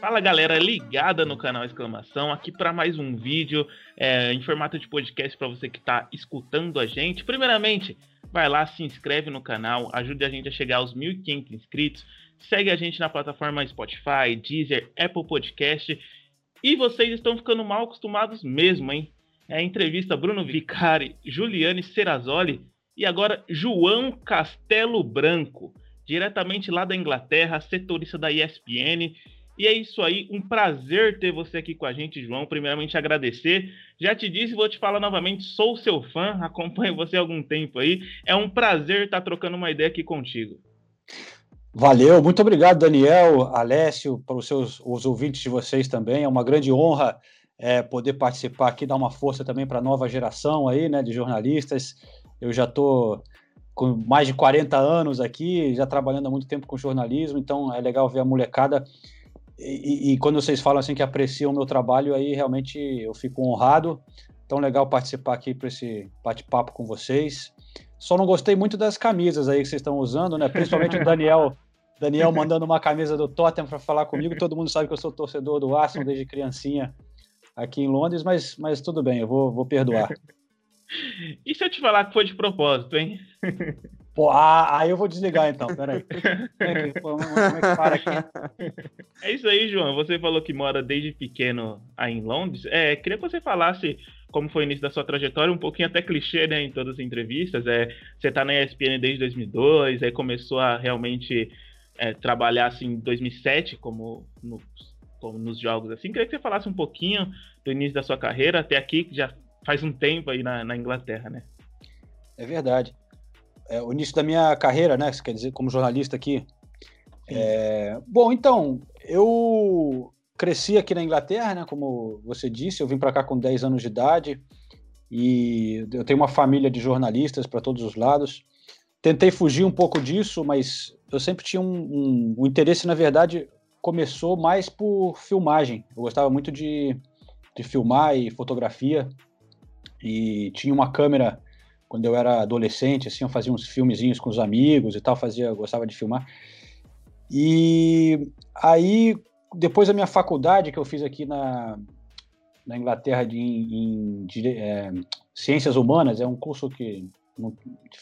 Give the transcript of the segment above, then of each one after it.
Fala galera ligada no canal Exclamação, aqui para mais um vídeo é, em formato de podcast para você que está escutando a gente. Primeiramente, vai lá, se inscreve no canal, ajude a gente a chegar aos 1.500 inscritos, segue a gente na plataforma Spotify, Deezer, Apple Podcast e vocês estão ficando mal acostumados mesmo, hein? É a entrevista Bruno Vicari, Juliane Serrazoli e agora João Castelo Branco, diretamente lá da Inglaterra, setorista da ESPN e é isso aí, um prazer ter você aqui com a gente, João. Primeiramente, agradecer. Já te disse, vou te falar novamente, sou seu fã, acompanho você há algum tempo aí. É um prazer estar trocando uma ideia aqui contigo. Valeu, muito obrigado, Daniel, Alessio, para os seus os ouvintes de vocês também. É uma grande honra é, poder participar aqui, dar uma força também para a nova geração aí, né, de jornalistas. Eu já estou com mais de 40 anos aqui, já trabalhando há muito tempo com jornalismo, então é legal ver a molecada e, e, quando vocês falam assim que apreciam o meu trabalho, aí realmente eu fico honrado. Tão legal participar aqui para esse bate-papo com vocês. Só não gostei muito das camisas aí que vocês estão usando, né? Principalmente o Daniel, Daniel mandando uma camisa do Tottenham para falar comigo. Todo mundo sabe que eu sou torcedor do Arsenal desde criancinha aqui em Londres, mas, mas tudo bem, eu vou, vou perdoar. E se eu te falar que foi de propósito, hein? Pô, ah, aí eu vou desligar então, peraí. É é isso aí, João. Você falou que mora desde pequeno aí em Londres. É, queria que você falasse como foi o início da sua trajetória, um pouquinho até clichê, né, em todas as entrevistas. É, você tá na ESPN desde 2002, aí começou a realmente é, trabalhar assim em 2007 como, no, como nos jogos assim. Queria que você falasse um pouquinho do início da sua carreira até aqui, que já faz um tempo aí na, na Inglaterra, né? É verdade é, o início da minha carreira, né? Quer dizer, como jornalista aqui. É, bom, então, eu cresci aqui na Inglaterra, né? Como você disse, eu vim para cá com 10 anos de idade e eu tenho uma família de jornalistas para todos os lados. Tentei fugir um pouco disso, mas eu sempre tinha um, um, um interesse, na verdade, começou mais por filmagem. Eu gostava muito de, de filmar e fotografia e tinha uma câmera quando eu era adolescente, assim, eu fazia uns filmezinhos com os amigos e tal, fazia, gostava de filmar. E aí, depois da minha faculdade que eu fiz aqui na, na Inglaterra de, em, de, é, Ciências Humanas, é um curso que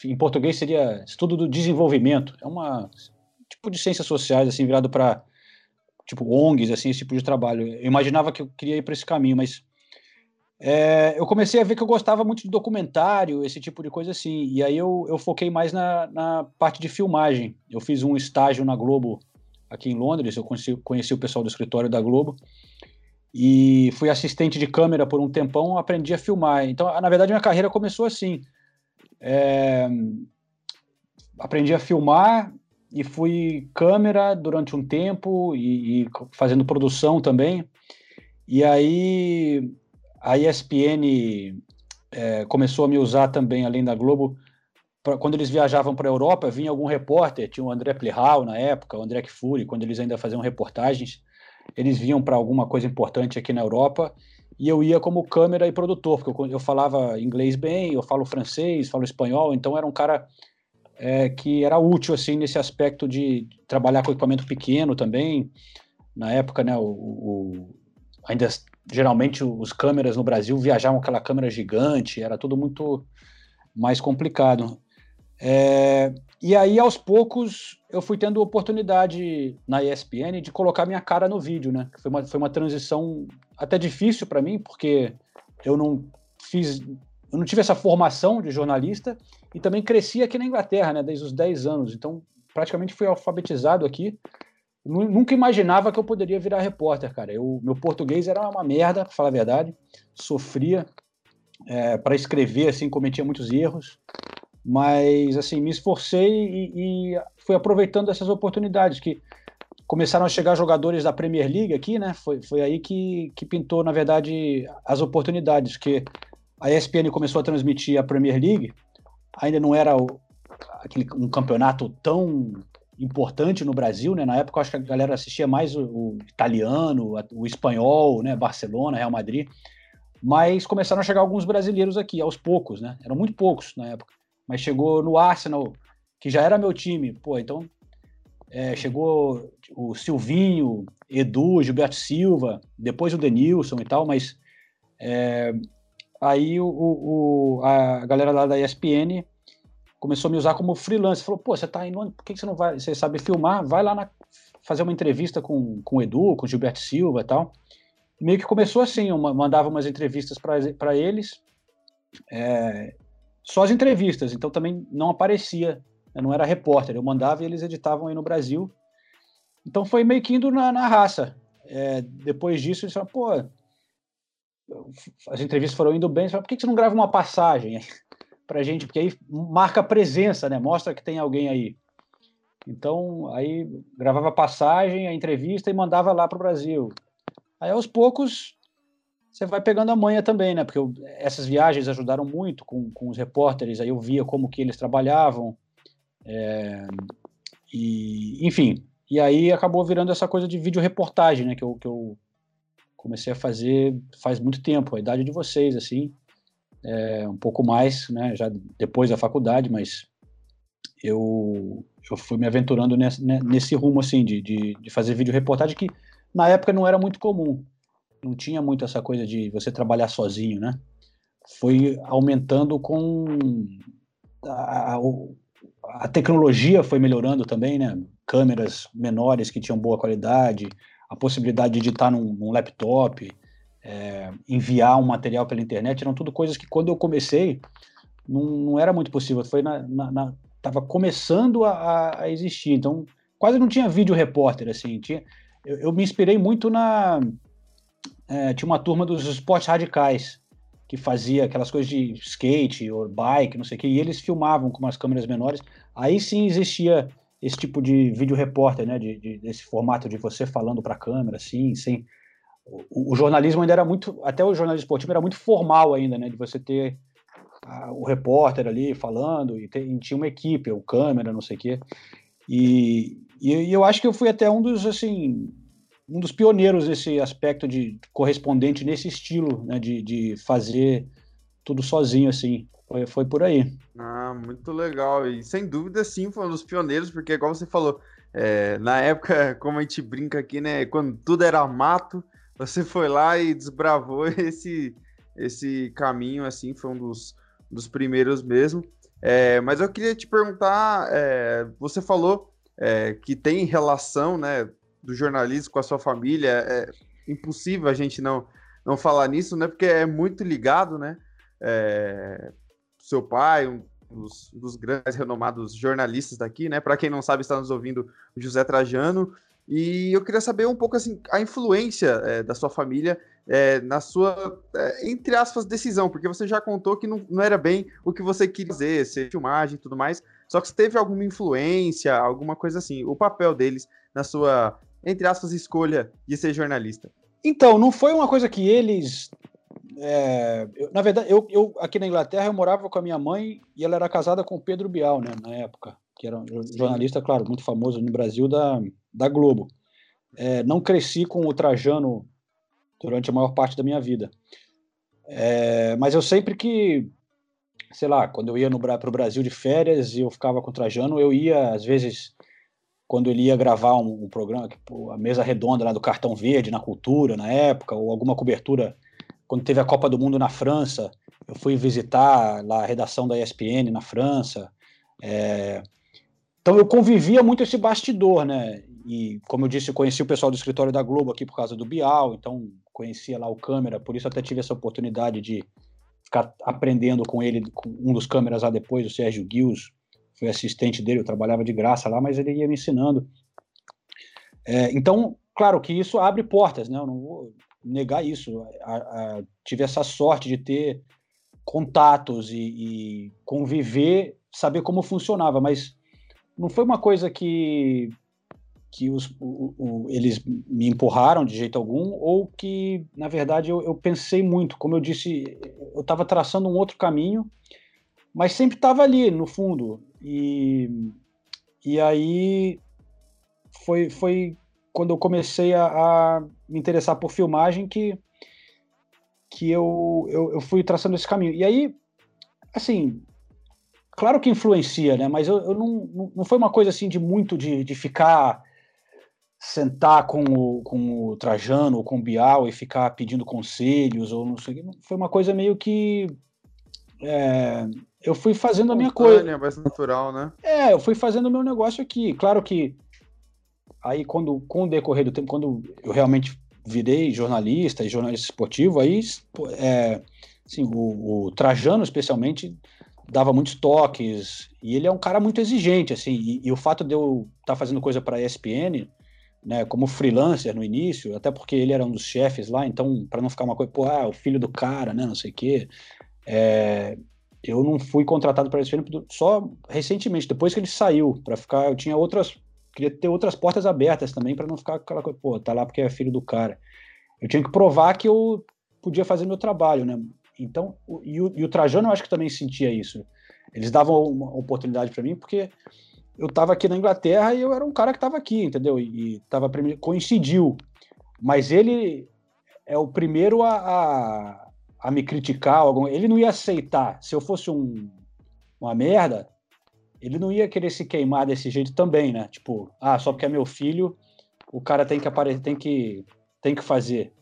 em português seria Estudo do Desenvolvimento, é uma tipo de ciências sociais, assim, virado para tipo ONGs, assim, esse tipo de trabalho. Eu imaginava que eu queria ir para esse caminho, mas é, eu comecei a ver que eu gostava muito de documentário, esse tipo de coisa assim. E aí eu, eu foquei mais na, na parte de filmagem. Eu fiz um estágio na Globo aqui em Londres, eu conheci, conheci o pessoal do escritório da Globo e fui assistente de câmera por um tempão, aprendi a filmar. Então, na verdade, minha carreira começou assim. É, aprendi a filmar e fui câmera durante um tempo e, e fazendo produção também. E aí a ESPN é, começou a me usar também, além da Globo, pra, quando eles viajavam para a Europa, vinha algum repórter, tinha o André Plihal na época, o André Kfouri, quando eles ainda faziam reportagens, eles vinham para alguma coisa importante aqui na Europa, e eu ia como câmera e produtor, porque eu, eu falava inglês bem, eu falo francês, falo espanhol, então era um cara é, que era útil assim nesse aspecto de trabalhar com equipamento pequeno também. Na época, né, o, o ainda geralmente os câmeras no Brasil viajavam aquela câmera gigante, era tudo muito mais complicado. É, e aí, aos poucos, eu fui tendo oportunidade na ESPN de colocar minha cara no vídeo, né? Foi uma, foi uma transição até difícil para mim, porque eu não fiz, eu não tive essa formação de jornalista e também cresci aqui na Inglaterra, né? Desde os 10 anos, então praticamente fui alfabetizado aqui Nunca imaginava que eu poderia virar repórter, cara. Eu, meu português era uma merda, para falar a verdade. Sofria é, para escrever, assim, cometia muitos erros. Mas, assim, me esforcei e, e fui aproveitando essas oportunidades que começaram a chegar jogadores da Premier League aqui, né? Foi, foi aí que, que pintou, na verdade, as oportunidades, que a ESPN começou a transmitir a Premier League, ainda não era o, aquele, um campeonato tão importante no Brasil, né? Na época, eu acho que a galera assistia mais o, o italiano, o espanhol, né? Barcelona, Real Madrid. Mas começaram a chegar alguns brasileiros aqui, aos poucos, né? Eram muito poucos na época. mas chegou no Arsenal, que já era meu time. Pô, então é, chegou o Silvinho, Edu, Gilberto Silva, depois o Denilson e tal, mas é, aí o, o, a galera lá da ESPN começou a me usar como freelancer. Falou, pô, você tá indo, por que você não vai, você sabe filmar? Vai lá na, fazer uma entrevista com, com o Edu, com o Gilberto Silva e tal. E meio que começou assim, eu mandava umas entrevistas para eles, é, só as entrevistas, então também não aparecia, eu não era repórter, eu mandava e eles editavam aí no Brasil. Então foi meio que indo na, na raça. É, depois disso, eles falaram, pô, as entrevistas foram indo bem, falaram, por que você não grava uma passagem pra gente? Porque aí marca a presença, né? Mostra que tem alguém aí. Então, aí gravava passagem, a entrevista e mandava lá para o Brasil. Aí, aos poucos, você vai pegando a manha também, né? Porque eu, essas viagens ajudaram muito com, com os repórteres, aí eu via como que eles trabalhavam. É, e, enfim, e aí acabou virando essa coisa de vídeo reportagem, né? Que eu, que eu comecei a fazer faz muito tempo, a idade de vocês, assim, é, um pouco mais, né? Já depois da faculdade, mas eu, eu fui me aventurando nesse, né, nesse rumo, assim, de, de, de fazer vídeo reportagem que na época não era muito comum não tinha muito essa coisa de você trabalhar sozinho, né? Foi aumentando com a, a, tecnologia foi melhorando também, né? Câmeras menores que tinham boa qualidade, a possibilidade de editar num, num laptop, é, enviar um material pela internet, eram tudo coisas que quando eu comecei não, não era muito possível. Foi na, na, na tava começando a, a, existir, então quase não tinha vídeo repórter assim. Tinha, eu, eu me inspirei muito na é, tinha uma turma dos esportes radicais que fazia aquelas coisas de skate ou bike, não sei o que, e eles filmavam com umas câmeras menores. Aí sim existia esse tipo de vídeo repórter, né, de, de desse formato de você falando para a câmera, assim, sem o, o, jornalismo ainda era muito, até o jornalismo esportivo era muito formal ainda, né, de você ter a, o repórter ali falando e, ter, e, tinha uma equipe, o câmera, não sei o quê. E, e, e eu acho que eu fui até um dos assim um dos pioneiros nesse aspecto de correspondente nesse estilo, né, de, de fazer tudo sozinho, assim. Foi, foi por aí. Ah, muito legal. E sem dúvida, sim, foi um dos pioneiros, porque, igual você falou, é, na época, como a gente brinca aqui, né, quando tudo era mato, você foi lá e desbravou esse, esse caminho, assim, foi um dos, dos primeiros mesmo. É, mas eu queria te perguntar, é, você falou é, que tem relação, né, do jornalismo com a sua família. É impossível a gente não, não falar nisso, né? Porque é muito ligado, né? É, seu pai, um dos, dos, grandes renomados jornalistas daqui, né? Para quem não sabe, está nos ouvindo o José Trajano. E eu queria saber um pouco assim a influência é, da sua família é, na sua, é, entre aspas, decisão, porque você já contou que não, não era bem o que você queria dizer, ser filmagem e tudo mais. Só que teve alguma influência, alguma coisa assim, o papel deles na sua entre aspas, escolha de ser jornalista? Então, não foi uma coisa que eles. Eu, na verdade, eu, eu, aqui na Inglaterra eu morava com a minha mãe e ela era casada com o Pedro Bial, né, na época, que era um jornalista, claro, muito famoso no Brasil da, da Globo. É, não cresci com o Trajano durante a maior parte da minha vida. É, mas eu sempre que, sei lá, quando eu ia para o Brasil de férias e eu ficava com o Trajano, eu ia, às vezes, quando ele ia gravar um, um programa, a mesa redonda lá do Cartão Verde na Cultura, na época, ou alguma cobertura, quando teve a Copa do Mundo na França, eu fui visitar lá a redação da ESPN na França. É... Então eu convivia muito esse bastidor, né? E, como eu disse, eu conheci o pessoal do escritório da Globo aqui por causa do Bial, então conhecia lá o câmera, por isso até tive essa oportunidade de ficar aprendendo com ele, com um dos câmeras lá depois, o Sérgio Guius, fui assistente dele, eu trabalhava de graça lá, mas ele ia me ensinando. É, então, claro que isso abre portas, né? Eu não vou negar isso. A, a, tive essa sorte de ter contatos e, e, conviver, saber como funcionava, mas não foi uma coisa que que os, o, o, eles me empurraram de jeito algum, ou que, na verdade, eu, eu pensei muito. Como eu disse, eu estava traçando um outro caminho, mas sempre estava ali, no fundo. E, e aí foi, foi quando eu comecei a, a me interessar por filmagem que, que eu, eu, eu fui traçando esse caminho. E aí, assim, claro que influencia, né? Mas eu, eu não, não foi uma coisa assim de muito de, de ficar sentar com o, com o Trajano ou com o Bial e ficar pedindo conselhos ou não sei Foi uma coisa meio que é, eu fui fazendo a minha coisa. mais natural, né? É, eu fui fazendo o meu negócio aqui. Claro que aí quando com o decorrer do tempo, quando eu realmente virei jornalista e jornalista esportivo, aí é, assim, o, o Trajano especialmente dava muitos toques e ele é um cara muito exigente assim e, e o fato de eu estar tá fazendo coisa para a ESPN né, como freelancer no início, até porque ele era um dos chefes lá, então para não ficar uma coisa, pô, ah, o filho do cara, né, não sei o quê. É, eu não fui contratado para esse filme só recentemente, depois que ele saiu, para ficar, eu tinha outras, queria ter outras portas abertas também para não ficar aquela coisa, pô, tá lá porque é filho do cara. Eu tinha que provar que eu podia fazer meu trabalho, né? Então, e o, e o Trajano eu acho que também sentia isso. Eles davam uma oportunidade para mim porque eu estava aqui na Inglaterra e eu era um cara que estava aqui, entendeu? E, e tava, coincidiu. Mas ele é o primeiro a, a, a me criticar. Ele não ia aceitar. Se eu fosse um, uma merda, ele não ia querer se queimar desse jeito também, né? Tipo, ah, só porque é meu filho, o cara tem que aparecer, tem que, tem que fazer.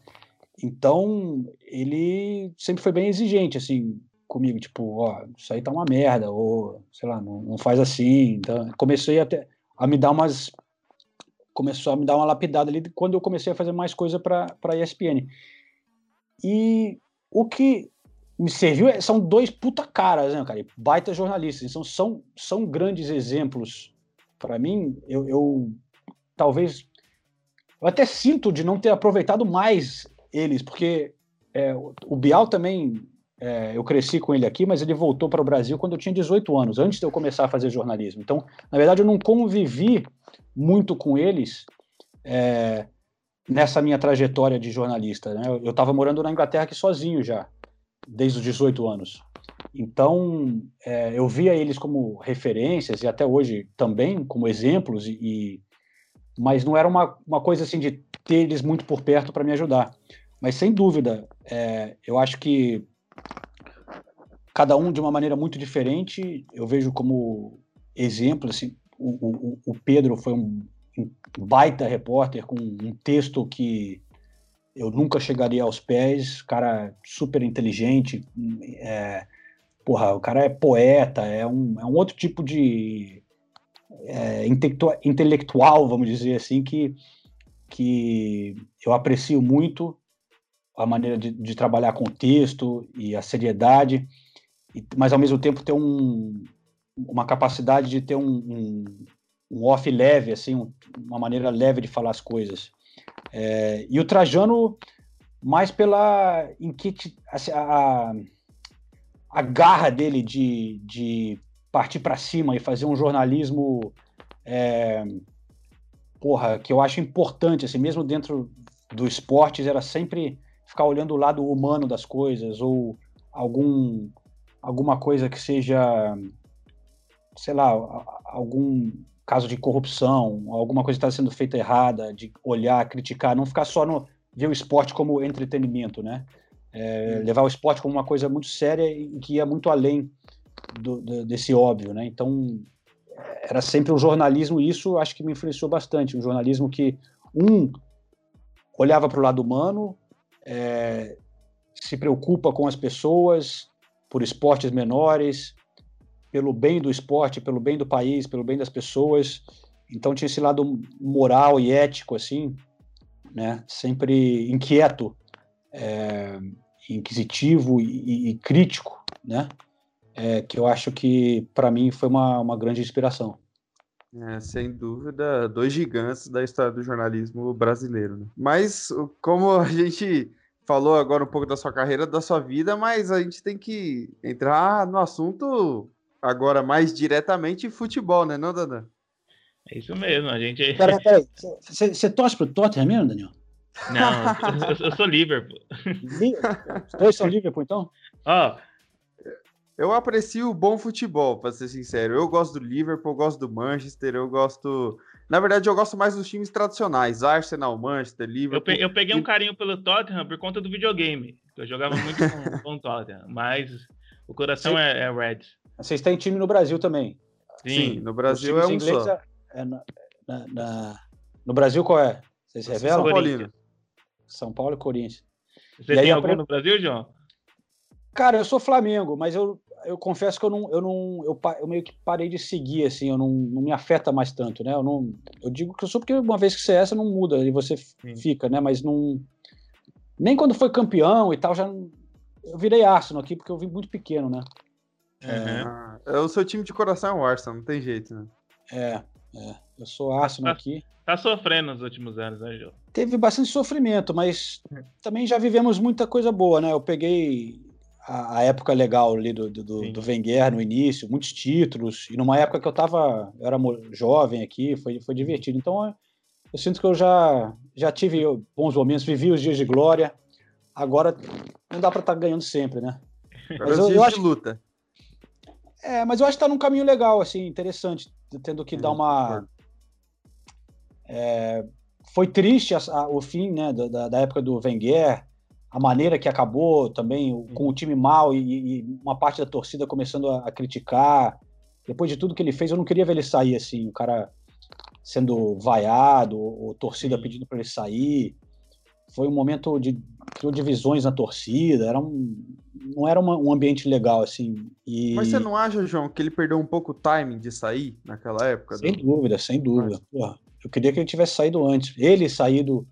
Então, ele sempre foi bem exigente, assim, comigo, tipo, ó, isso aí tá uma merda, ou, sei lá, não, não faz assim. Então, comecei até a me dar umas. Começou a me dar uma lapidada ali quando eu comecei a fazer mais coisa para a ESPN. E o que me serviu é, são dois puta caras, né, cara? Baita jornalistas. Então, são, são grandes exemplos. Para mim, eu, eu talvez. Eu até sinto de não ter aproveitado mais eles, porque é, o Bial também é, eu cresci com ele aqui, mas ele voltou para o Brasil quando eu tinha 18 anos, antes de eu começar a fazer jornalismo. Então, na verdade, eu não convivi muito com eles é, nessa minha trajetória de jornalista. Né? Eu estava morando na Inglaterra aqui sozinho já, desde os 18 anos. Então, é, eu via eles como referências e até hoje também como exemplos, e, mas não era uma, uma coisa assim de ter eles muito por perto para me ajudar. Mas sem dúvida, é, eu acho que cada um de uma maneira muito diferente. Eu vejo como exemplo, assim, o, o, o Pedro foi um, um, baita repórter com um texto que eu nunca chegaria aos pés, cara super inteligente, é, porra, o cara é poeta, é um, é um outro tipo de é, intelectual, vamos dizer assim, que, que eu aprecio muito a maneira de, de trabalhar com o texto e a seriedade, e, mas ao mesmo tempo ter um, uma capacidade de ter um, um, um off leve, assim, um, uma maneira leve de falar as coisas. É, e o Trajano, mais pela inquiet, assim, a, a garra dele de, de partir para cima e fazer um jornalismo é, porra, que eu acho importante, assim, mesmo dentro do esportes, era sempre ficar olhando o lado humano das coisas, ou algum, alguma coisa que seja, sei lá, algum caso de corrupção, alguma coisa que está sendo feita errada, de olhar, criticar, não ficar só no ver o esporte como entretenimento, né? É, levar o esporte como uma coisa muito séria e que ia muito além do, do, desse óbvio, né? Então era sempre o jornalismo, e isso acho que me influenciou bastante, um jornalismo que um olhava para o lado humano, é, se preocupa com as pessoas, por esportes menores, pelo bem do esporte, pelo bem do país, pelo bem das pessoas. Então tinha esse lado moral e ético, assim, né? Sempre inquieto, é, inquisitivo e, e, crítico, né? É, que eu acho que para mim foi uma, uma grande inspiração. É, sem dúvida, dois gigantes da história do jornalismo brasileiro. Né? Mas, como a gente falou agora um pouco da sua carreira, da sua vida, mas a gente tem que entrar no assunto agora mais diretamente futebol, né, não, Dandan? É isso mesmo, a gente. Peraí, peraí. Você torce pro Tottenham mesmo, Daniel? Não, eu, eu sou Liverpool. Os dois são Liverpool, então? Ó, oh, eu aprecio o bom futebol, para ser sincero. Eu gosto do Liverpool, eu gosto do Manchester, eu gosto. Na verdade, eu gosto mais dos times tradicionais: Arsenal, Manchester, Liverpool. Eu, peguei um carinho pelo Tottenham por conta do videogame. Eu jogava muito com, com o Tottenham, mas o coração é, é Red. Vocês têm time no Brasil também? Sim, Sim no Brasil é um só. É, é na, na, na, no Brasil qual é? Vocês revelam? São Paulo. São Paulo e Corinthians. Você e tem algum no Brasil, João? Cara, eu sou Flamengo, mas eu, eu confesso que eu não, eu não eu, eu meio que parei de seguir assim, eu não, não me afeta mais tanto, né? Eu não eu digo que eu sou porque uma vez que você é essa não muda e você Sim. fica, né? Mas não nem quando foi campeão e tal já eu virei Arsenal aqui porque eu vim muito pequeno, né? Uhum. É, o seu time de coração é o Arsenal, não tem jeito, né? É, é. Eu sou Arsenal tá, aqui. Tá sofrendo nos últimos anos, né, João? Teve bastante sofrimento, mas também já vivemos muita coisa boa, né? Eu peguei a, a época legal ali do, do, do Wenger no início, muitos títulos, e numa época que eu tava, eu era jovem aqui, foi, foi divertido. Então eu, eu sinto que eu já, já tive bons momentos, vivi os dias de glória. Agora não dá para estar tá ganhando sempre, né? Mas eu, eu acho de luta. É, mas eu acho que tá num caminho legal, assim, interessante, tendo que dar uma. É, foi triste a, a, o fim né, da, da, época do Wenger, a maneira que acabou também, uhum. com o time mal e, e uma parte da torcida começando a, a, criticar. Depois de tudo que ele fez, eu não queria ver ele sair assim, o cara sendo vaiado, ou, ou torcida pedindo para ele sair. Foi um momento de criou divisões na torcida, era um, não era uma, um ambiente legal assim. E... Mas você não acha, João, que ele perdeu um pouco o timing de sair naquela época? Sem do... dúvida, sem dúvida. Porra, eu queria que ele tivesse saído antes. Ele saído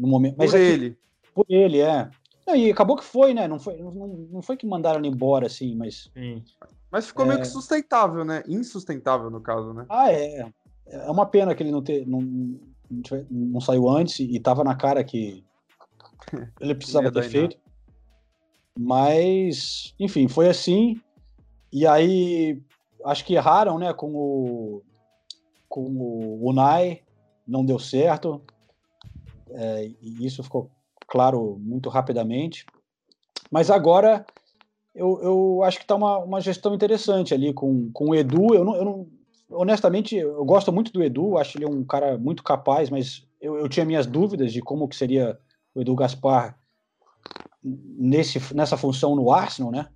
no momento. Mas por é ele. Que... por ele, é. Não, e acabou que foi, né? Não foi, não, não foi que mandaram ele embora, assim, mas. Sim. Mas ficou é... meio que sustentável, né? Insustentável, no caso, né? Ah, é. É uma pena que ele não, ter, não, não, não saiu antes e tava na cara que ele precisava ter feito. Mas, enfim, foi assim. E aí, acho que erraram, né? Com o, com o Unai, não deu certo. É, e isso ficou claro muito rapidamente. Mas agora eu, eu acho que está uma, uma gestão interessante ali com, com o Edu. Eu não, eu não, honestamente, eu gosto muito do Edu, acho ele um cara muito capaz, mas eu, eu tinha minhas dúvidas de como que seria o Edu Gaspar nesse, nessa função no Arsenal, né?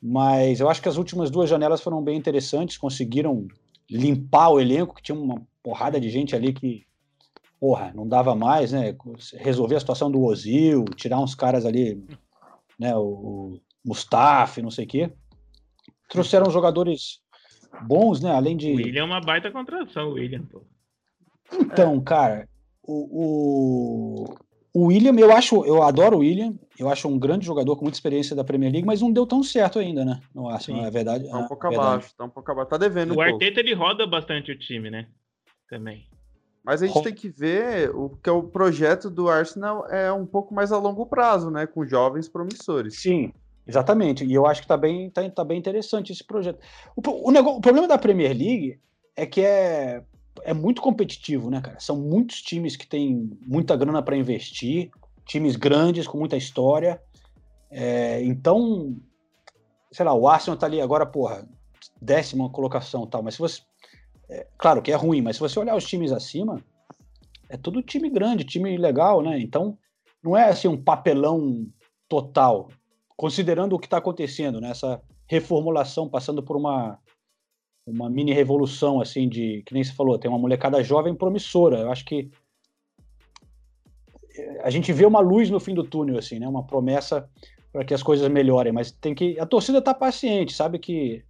Mas eu acho que as últimas duas janelas foram bem interessantes, conseguiram limpar o elenco, que tinha uma porrada de gente ali que porra, não dava mais, né? Resolver a situação do Ozil, tirar uns caras ali, né? O, o Mustafa, não sei o quê. Trouxeram jogadores bons, né? Além de. O William é uma baita contração, o William, pô. Então, cara, o, o, o, William, eu acho, eu adoro o William, eu acho um grande jogador com muita experiência da Premier League, mas não deu tão certo ainda, né? No Arsenal, é verdade. Tá um pouco é abaixo, tá um pouco abaixo, tá devendo. O um Arteta pouco. ele roda bastante o time, né? Também. Mas a gente tem que ver o que é o projeto do Arsenal é um pouco mais a longo prazo, né? Com jovens promissores. Sim, exatamente. E eu acho que tá bem, tá, tá bem interessante esse projeto. O, o, negócio, o problema da Premier League é que é, é muito competitivo, né, cara? São muitos times que têm muita grana para investir, times grandes com muita história. É, então, sei lá, o Arsenal tá ali agora, porra, décima colocação tal, mas se você é, claro que é ruim, mas se você olhar os times acima, é tudo time grande, time legal, né? Então, não é assim um papelão total, considerando o que está acontecendo, né? Essa reformulação passando por uma uma mini revolução assim de que nem se falou, tem uma molecada jovem promissora. Eu acho que a gente vê uma luz no fim do túnel assim, né? Uma promessa para que as coisas melhorem, mas tem que a torcida tá paciente, sabe que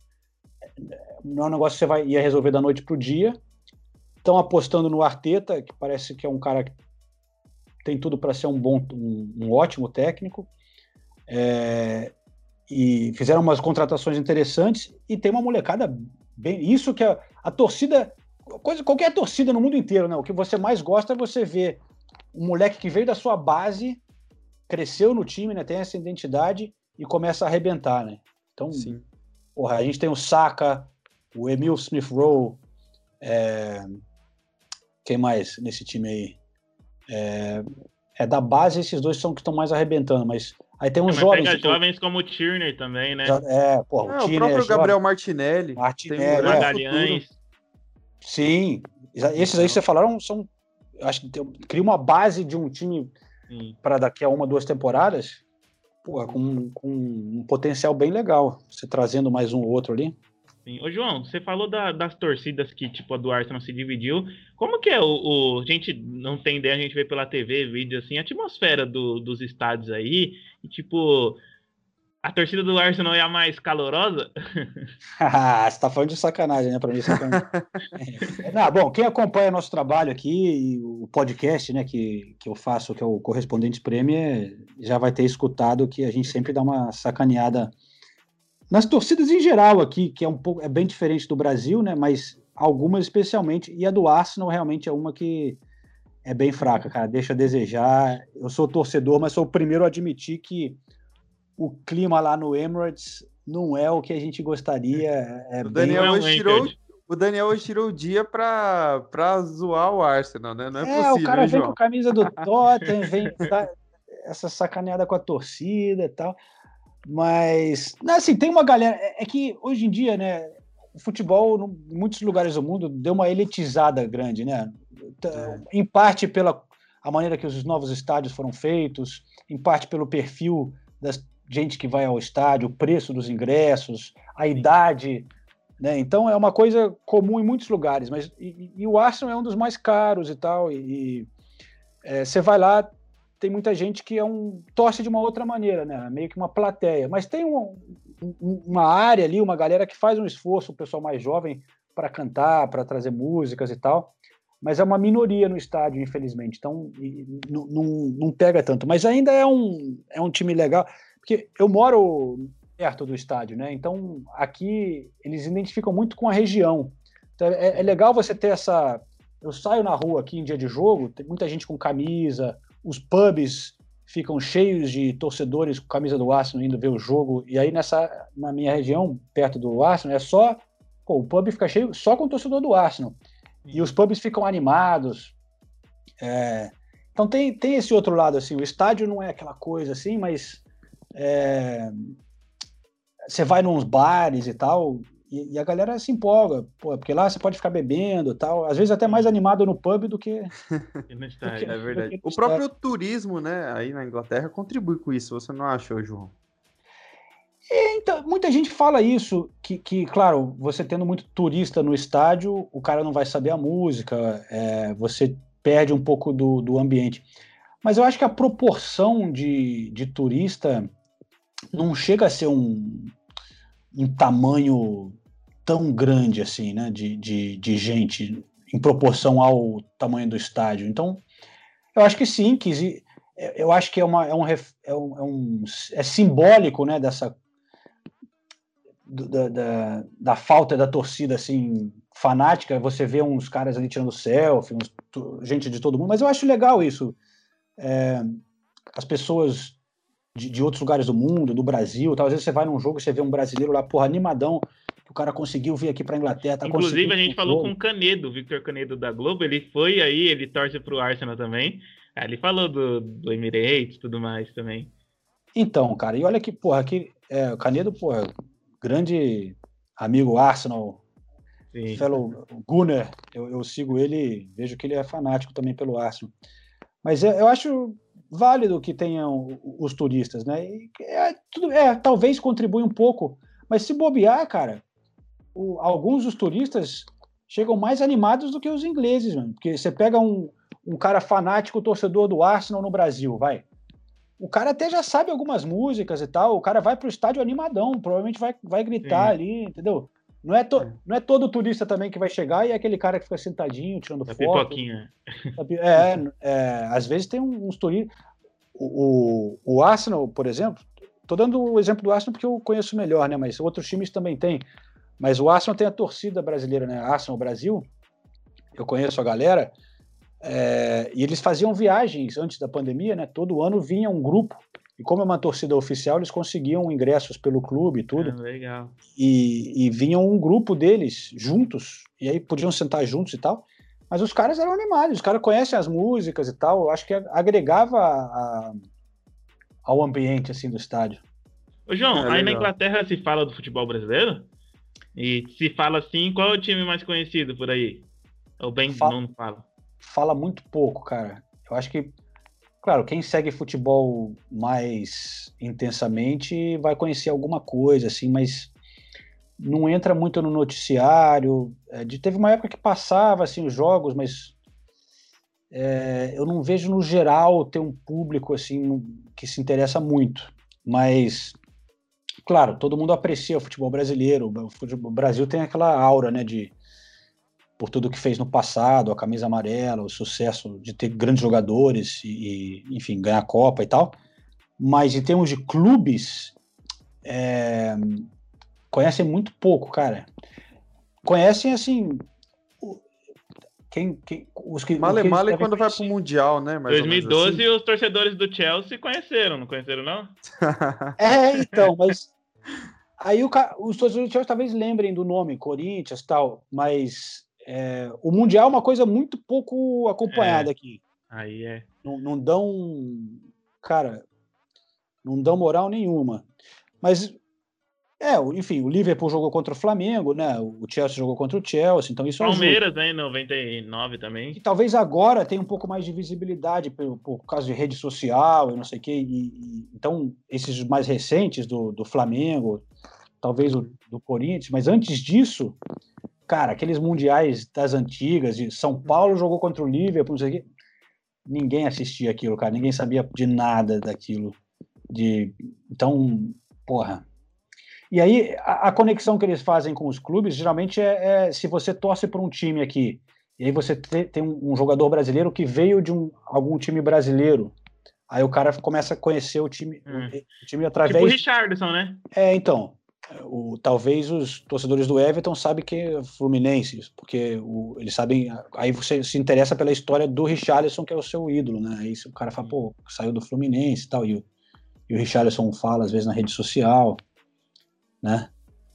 não é um negócio que você vai, ia resolver da noite para o dia. Estão apostando no Arteta, que parece que é um cara que tem tudo para ser um bom, um, um ótimo técnico. É, e fizeram umas contratações interessantes e tem uma molecada bem. Isso que a, a torcida, coisa, qualquer torcida no mundo inteiro, né? O que você mais gosta é você ver um moleque que veio da sua base, cresceu no time, né? Tem essa identidade e começa a arrebentar, né? Então, Sim. Porra, a gente tem o Saka, o Emil Smith Rowe, é... quem mais nesse time aí? É... é, da base, esses dois são que estão mais arrebentando, mas aí tem uns é, jovens. Pega jovens como o Tierney também, né? É, porra, o, Tierney o próprio é Gabriel Martinelli. Martinelli, tem é. Sim, esses aí que você falaram são. Acho que cria uma base de um time para daqui a uma, duas temporadas porra, com, com um potencial bem legal. Você trazendo mais um ou outro ali. Sim. Ô, João, você falou da, das torcidas que, tipo, a do Arsenal se dividiu. Como que é o, o... A gente não tem ideia, a gente vê pela TV, vídeo, assim, a atmosfera do, dos estádios aí. E, tipo, a torcida do Arsenal é a mais calorosa? Ah, você tá falando de sacanagem, né? Pra mim, sacanagem. é, não, bom, quem acompanha nosso trabalho aqui, o podcast, né, que, que eu faço, que é o Correspondente Premier, já vai ter escutado que a gente sempre dá uma sacaneada nas torcidas em geral aqui, que é um pouco é bem diferente do Brasil, né? Mas algumas especialmente, e a do Arsenal realmente é uma que é bem fraca, cara. Deixa a desejar. Eu sou torcedor, mas sou o primeiro a admitir que o clima lá no Emirates não é o que a gente gostaria. É o, Daniel bem... hoje tirou, o Daniel hoje tirou o dia pra zoar o Arsenal, né? Não é, é possível. o cara vem João? com a camisa do Tottenham, vem essa sacaneada com a torcida e tal. Mas, assim, tem uma galera. É, é que hoje em dia, né, o futebol, em muitos lugares do mundo, deu uma elitizada grande, né? É. Em parte pela a maneira que os novos estádios foram feitos, em parte pelo perfil da gente que vai ao estádio, o preço dos ingressos, a idade. Né? Então é uma coisa comum em muitos lugares, mas e, e o Arsenal é um dos mais caros e tal. E, é, você vai lá, tem muita gente que é um torce de uma outra maneira, né? Meio que uma plateia. Mas tem um, um, uma área ali, uma galera que faz um esforço, o pessoal mais jovem, para cantar, para trazer músicas e tal. Mas é uma minoria no estádio, infelizmente. Então não, não, não pega tanto. Mas ainda é um, é um time legal. Porque eu moro perto do estádio, né? Então aqui eles identificam muito com a região. Então, é, é legal você ter essa. Eu saio na rua aqui em dia de jogo, tem muita gente com camisa, os pubs ficam cheios de torcedores com camisa do Arsenal indo ver o jogo. E aí nessa na minha região, perto do Arsenal, é só pô, o pub fica cheio só com o torcedor do Arsenal. E os pubs ficam animados. É... Então tem, tem esse outro lado assim, o estádio não é aquela coisa assim, mas é... você vai nos bares e tal, e, e, a galera se empolga, pô, porque lá você pode ficar bebendo e tal, às vezes até mais animado no pub do que. do que é verdade. O próprio turismo, né, aí na Inglaterra contribui com isso, você não acha, João? É, então, muita gente fala isso, que, que, claro, você tendo muito turista no estádio, o cara não vai saber a música, é, você perde um pouco do, do ambiente. Mas eu acho que a proporção de, de turista não chega a ser um, um tamanho tão grande assim, né, de, de, de gente em proporção ao tamanho do estádio. Então, eu acho que sim, que eu acho que é, uma, é, um, é, um, é, um, é simbólico, né, dessa da, da, da, falta da torcida assim fanática. Você vê uns caras ali tirando selfie, uns, gente de todo mundo, mas eu acho legal isso. É, as pessoas de, de, outros lugares do mundo, do Brasil. Tal. Às vezes você vai num jogo e você vê um brasileiro lá, porra, animadão, que o cara conseguiu vir aqui para Inglaterra. Tá Inclusive, a gente falou com o Canedo, Victor Canedo da Globo, ele foi aí, ele torce pro Arsenal também. ele falou do, do Emirates e tudo mais também. Então, cara, e olha que, porra, aqui, é, o Canedo, porra, grande amigo Arsenal, Sim. fellow Gunner, eu, eu sigo ele, vejo que ele é fanático também pelo Arsenal. Mas eu, eu acho válido que tenham os turistas, né? É, tudo, é, talvez contribui um pouco, mas se bobear, cara, o, alguns dos turistas chegam mais animados do que os ingleses, mano. Porque você pega um, um cara fanático, torcedor do Arsenal no Brasil, vai. O cara até já sabe algumas músicas e tal, o cara vai pro estádio animadão, provavelmente vai, vai gritar Sim. ali, entendeu? Não é, to, é. não é todo turista também que vai chegar e é aquele cara que fica sentadinho, tirando é foto. Pipoquinha. É, é, às vezes tem uns turistas. O, o, o Arsenal, por exemplo, tô dando o exemplo do Arsenal porque eu conheço melhor, né? Mas outros times também têm. Mas o Arsenal tem a torcida brasileira, né? Arsenal Brasil. Eu conheço a galera. É, e eles faziam viagens antes da pandemia, né? Todo ano vinha um grupo e como é uma torcida oficial, eles conseguiam ingressos pelo clube e tudo. Ah, legal. E, e vinham um grupo deles juntos, e aí podiam sentar juntos e tal. Mas os caras eram animados, os caras conhecem as músicas e tal. Eu acho que agregava a, ao ambiente assim do estádio. Ô, João, é aí na Inglaterra se fala do futebol brasileiro? E se fala assim, qual é o time mais conhecido por aí? Ou bem fala, não fala? Fala muito pouco, cara. Eu acho que Claro, quem segue futebol mais intensamente vai conhecer alguma coisa, assim, mas não entra muito no noticiário. É, de, teve uma época que passava assim os jogos, mas é, eu não vejo no geral ter um público assim que se interessa muito. Mas claro, todo mundo aprecia o futebol brasileiro. O, futebol, o Brasil tem aquela aura, né, de por tudo que fez no passado, a camisa amarela, o sucesso de ter grandes jogadores e, e enfim, ganhar a Copa e tal. Mas em termos de clubes, é, conhecem muito pouco, cara. Conhecem assim. Quem, quem, os que, male, que male quando vai pro Mundial, né? Mais 2012 assim. os torcedores do Chelsea conheceram, não conheceram, não? é, então, mas. Aí o, os torcedores do Chelsea talvez lembrem do nome, Corinthians tal, mas é, o Mundial é uma coisa muito pouco acompanhada é, aqui. Aí é. Não, não dão. Cara, não dão moral nenhuma. Mas, é, enfim, o Liverpool jogou contra o Flamengo, né? O Chelsea jogou contra o Chelsea, então isso Palmeiras, ajuda. né, em 99 também. E talvez agora tenha um pouco mais de visibilidade por, por causa de rede social e não sei o quê. E, e, então, esses mais recentes do, do Flamengo, talvez o do Corinthians, mas antes disso, cara, aqueles mundiais das antigas, de São Paulo jogou contra o Liverpool, não sei o quê. Ninguém assistia aquilo, cara, ninguém sabia de nada daquilo. De, então, porra. E aí, a, a conexão que eles fazem com os clubes, geralmente é, é se você torce para um time aqui, e aí você te, tem um, um, jogador brasileiro que veio de um, algum time brasileiro, aí o cara começa a conhecer o time, hum. o time através... Tipo o Richardson, né? É, então, o, talvez os torcedores do Everton sabem que é Fluminense, porque o, eles sabem. Aí você se interessa pela história do Richarlison, que é o seu ídolo, né? Aí o cara fala, pô, saiu do Fluminense e tal, e o, e o Richarlison fala às vezes na rede social, né?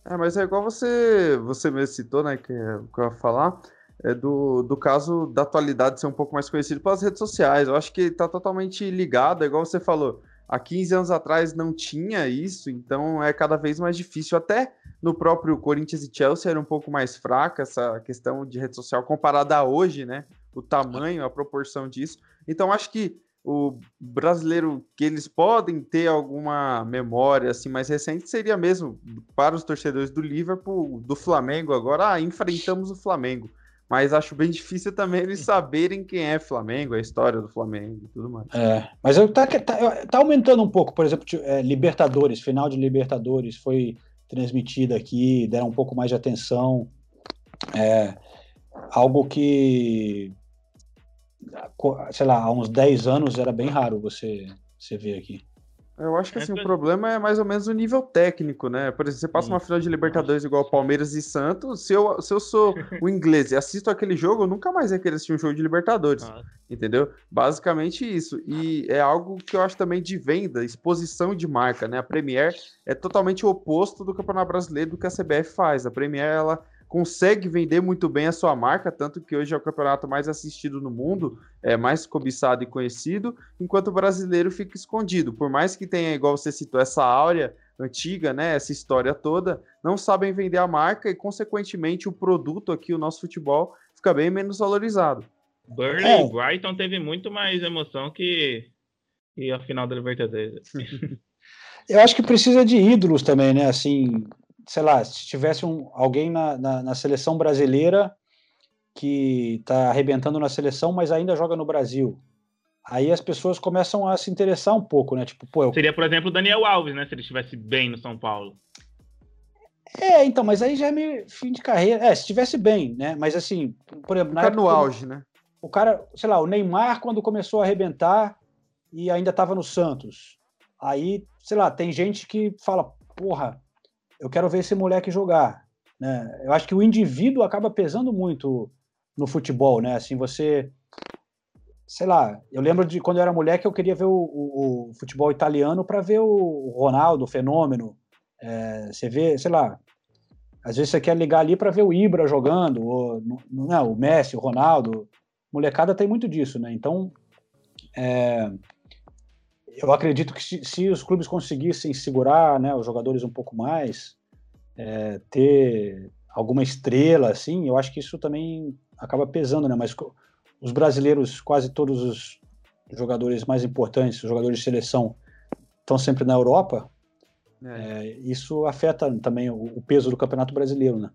É, mas é igual você, você mesmo citou, né, que, é, que eu ia falar, é do, do caso da atualidade ser um pouco mais conhecido pelas redes sociais. Eu acho que tá totalmente ligado, é igual você falou Há 15 anos atrás não tinha isso, então é cada vez mais difícil. Até no próprio Corinthians e Chelsea era um pouco mais fraca essa questão de rede social comparada a hoje, né? O tamanho, a proporção disso. Então acho que o brasileiro que eles podem ter alguma memória assim mais recente seria mesmo para os torcedores do Liverpool, do Flamengo agora, ah, enfrentamos o Flamengo mas acho bem difícil também eles saberem quem é Flamengo, a história do Flamengo e tudo mais. É, mas tá, tá, tá aumentando um pouco, por exemplo, é, Libertadores, final de Libertadores foi transmitida aqui, deram um pouco mais de atenção. É, algo que, sei lá, há uns 10 anos era bem raro você, você ver aqui. Eu acho que assim, o problema é mais ou menos o nível técnico, né? Por exemplo, você passa uma final de Libertadores igual Palmeiras e Santos, se eu, se eu sou o inglês e assisto aquele jogo, eu nunca mais ia querer assistir um jogo de Libertadores. Entendeu? Basicamente isso. E é algo que eu acho também de venda, exposição de marca, né? A Premier é totalmente o oposto do Campeonato Brasileiro do que a CBF faz. A Premier, ela consegue vender muito bem a sua marca, tanto que hoje é o campeonato mais assistido no mundo, é mais cobiçado e conhecido, enquanto o brasileiro fica escondido. Por mais que tenha, igual você citou, essa áurea antiga, né, essa história toda, não sabem vender a marca e, consequentemente, o produto aqui, o nosso futebol, fica bem menos valorizado. Burnley é. e Brighton teve muito mais emoção que, que a final da Libertadores. Eu acho que precisa de ídolos também, né? Assim, sei lá, se tivesse um, alguém na, na, na seleção brasileira que está arrebentando na seleção, mas ainda joga no Brasil. Aí as pessoas começam a se interessar um pouco, né? Tipo, pô, eu... Seria, por exemplo, o Daniel Alves, né? Se ele estivesse bem no São Paulo. É, então, mas aí já é meio fim de carreira. É, se estivesse bem, né? Mas assim, por exemplo, na tá no auge, né? O cara, sei lá, o Neymar, quando começou a arrebentar e ainda estava no Santos. Aí, sei lá, tem gente que fala, porra, eu quero ver esse moleque jogar. Né? Eu acho que o indivíduo acaba pesando muito no futebol, né? Assim, você. Sei lá, eu lembro de quando eu era moleque, eu queria ver o, o, o futebol italiano para ver o Ronaldo, o fenômeno. É, você vê, sei lá, às vezes você quer ligar ali para ver o Ibra jogando, ou, não, o Messi, o Ronaldo. Molecada tem muito disso, né? Então, é, eu acredito que se, se, os clubes conseguissem segurar né, os jogadores um pouco mais, é, ter alguma estrela, assim, eu acho que isso também acaba pesando, né? Mas os brasileiros, quase todos os jogadores mais importantes, os jogadores de seleção, estão sempre na Europa. É. É, isso afeta também o, o, peso do Campeonato Brasileiro, né?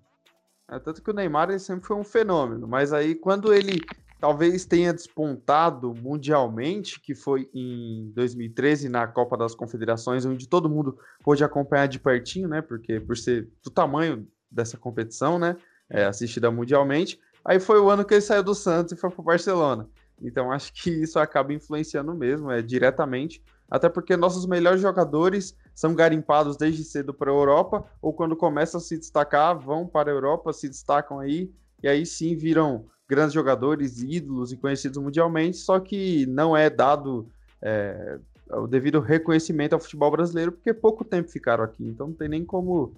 É, tanto que o Neymar ele sempre foi um fenômeno, mas aí quando ele talvez tenha despontado mundialmente, que foi em 2013 na Copa das Confederações, onde todo mundo pôde acompanhar de pertinho, né? Porque por ser do tamanho dessa competição, né? É, assistida mundialmente. Aí foi o ano que ele saiu do Santos e foi para o Barcelona. Então acho que isso acaba influenciando mesmo, é diretamente, até porque nossos melhores jogadores são garimpados desde cedo para a Europa, ou quando começam a se destacar, vão para a Europa, se destacam aí, e aí sim viram grandes jogadores, ídolos e conhecidos mundialmente, só que não é dado é, o devido reconhecimento ao futebol brasileiro, porque pouco tempo ficaram aqui, então não tem nem como,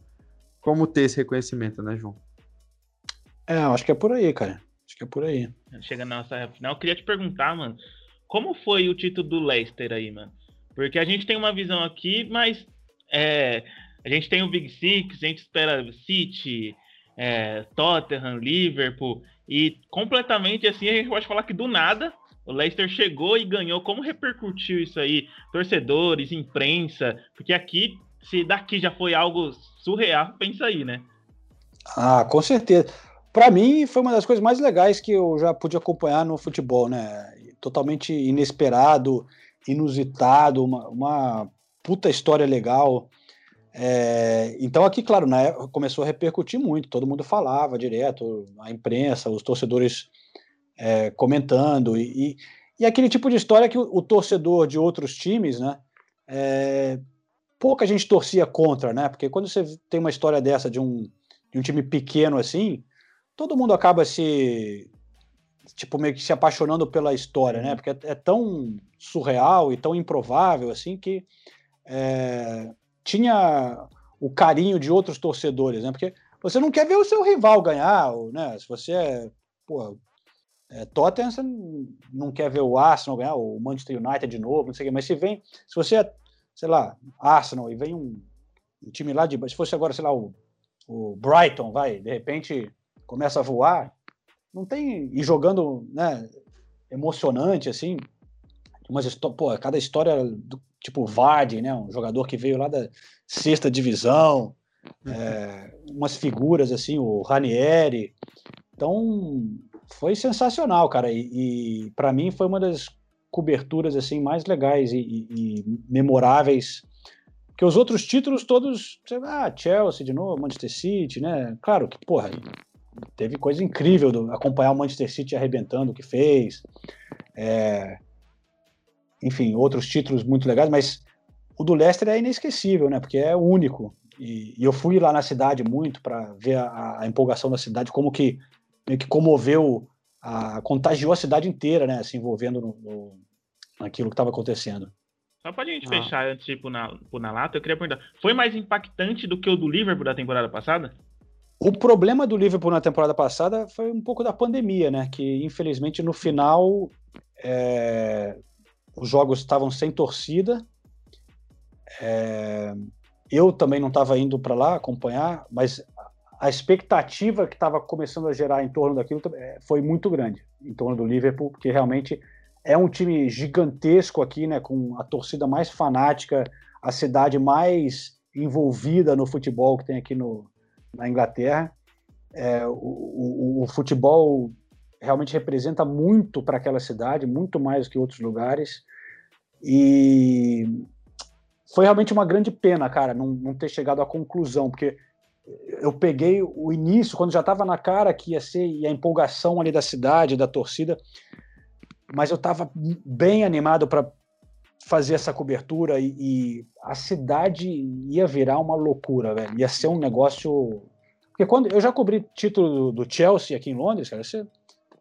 como ter esse reconhecimento, né, João? É, acho que é por aí, cara. Acho que é por aí. Chega na nossa final, eu queria te perguntar, mano, como foi o título do Leicester aí, mano? Porque a gente tem uma visão aqui, mas é, a gente tem o Big Six, a gente espera City, é, Tottenham, Liverpool, e completamente assim a gente pode falar que do nada o Leicester chegou e ganhou. Como repercutiu isso aí? Torcedores, imprensa, porque aqui, se daqui já foi algo surreal, pensa aí, né? Ah, com certeza para mim foi uma das coisas mais legais que eu já pude acompanhar no futebol, né? Totalmente inesperado, inusitado, uma, uma puta história legal. É, então aqui, claro, né, começou a repercutir muito, todo mundo falava direto, a imprensa, os torcedores é, comentando, e, e, aquele tipo de história que o, o torcedor de outros times, né, é, pouca gente torcia contra, né, porque quando você tem uma história dessa de um, de um time pequeno assim, todo mundo acaba se tipo meio que se apaixonando pela história, né? Porque é, é tão surreal e tão improvável assim que é, tinha o carinho de outros torcedores, né? Porque você não quer ver o seu rival ganhar, né? Se você é, pô, é, Tottenham, você não quer ver o Arsenal ganhar, o Manchester United de novo, não sei o quê, mas se vem, se você é, sei lá, Arsenal e vem um, um time lá de, se fosse agora, sei lá, o, o Brighton, vai, de repente começa a voar, não tem. E jogando, né, emocionante, assim. Umas, pô, cada história do tipo Vardy, né, um jogador que veio lá da sexta divisão, uhum. é, umas figuras assim, o Ranieri. Então, foi sensacional, cara. E, e para mim foi uma das coberturas assim mais legais e, e, e memoráveis que os outros títulos todos, ah, Chelsea de novo, Manchester City, né? Claro que, porra, teve coisa incrível do, acompanhar o Manchester City arrebentando o que fez. É, enfim, outros títulos muito legais, mas o do Leicester é inesquecível, né? Porque é único. E, e eu fui lá na cidade muito para ver a, a, empolgação da cidade, como que meio que comoveu, a, contagiou a cidade inteira, né? Se envolvendo no, no naquilo que estava acontecendo. Só pra gente ah. fechar antes de ir pro na, pro na lata, eu queria perguntar: foi mais impactante do que o do Liverpool da temporada passada? O problema do Liverpool na temporada passada foi um pouco da pandemia, né? Que infelizmente no final é, os jogos estavam sem torcida. É, eu também não estava indo para lá acompanhar, mas a expectativa que estava começando a gerar em torno daquilo é, foi muito grande, em torno do Liverpool, porque realmente é um time gigantesco aqui, né? Com a torcida mais fanática, a cidade mais envolvida no futebol que tem aqui no, na Inglaterra. É, o, o, o, futebol realmente representa muito para aquela cidade, muito mais do que outros lugares. E foi realmente uma grande pena, cara, não, não ter chegado à conclusão, porque eu peguei o início, quando já estava na cara que ia ser e a empolgação ali da cidade, da torcida, mas eu estava bem animado para fazer essa cobertura e, e, a cidade ia virar uma loucura, velho. Ia ser um negócio. Porque quando eu já cobri título do, Chelsea aqui em Londres, cara, você,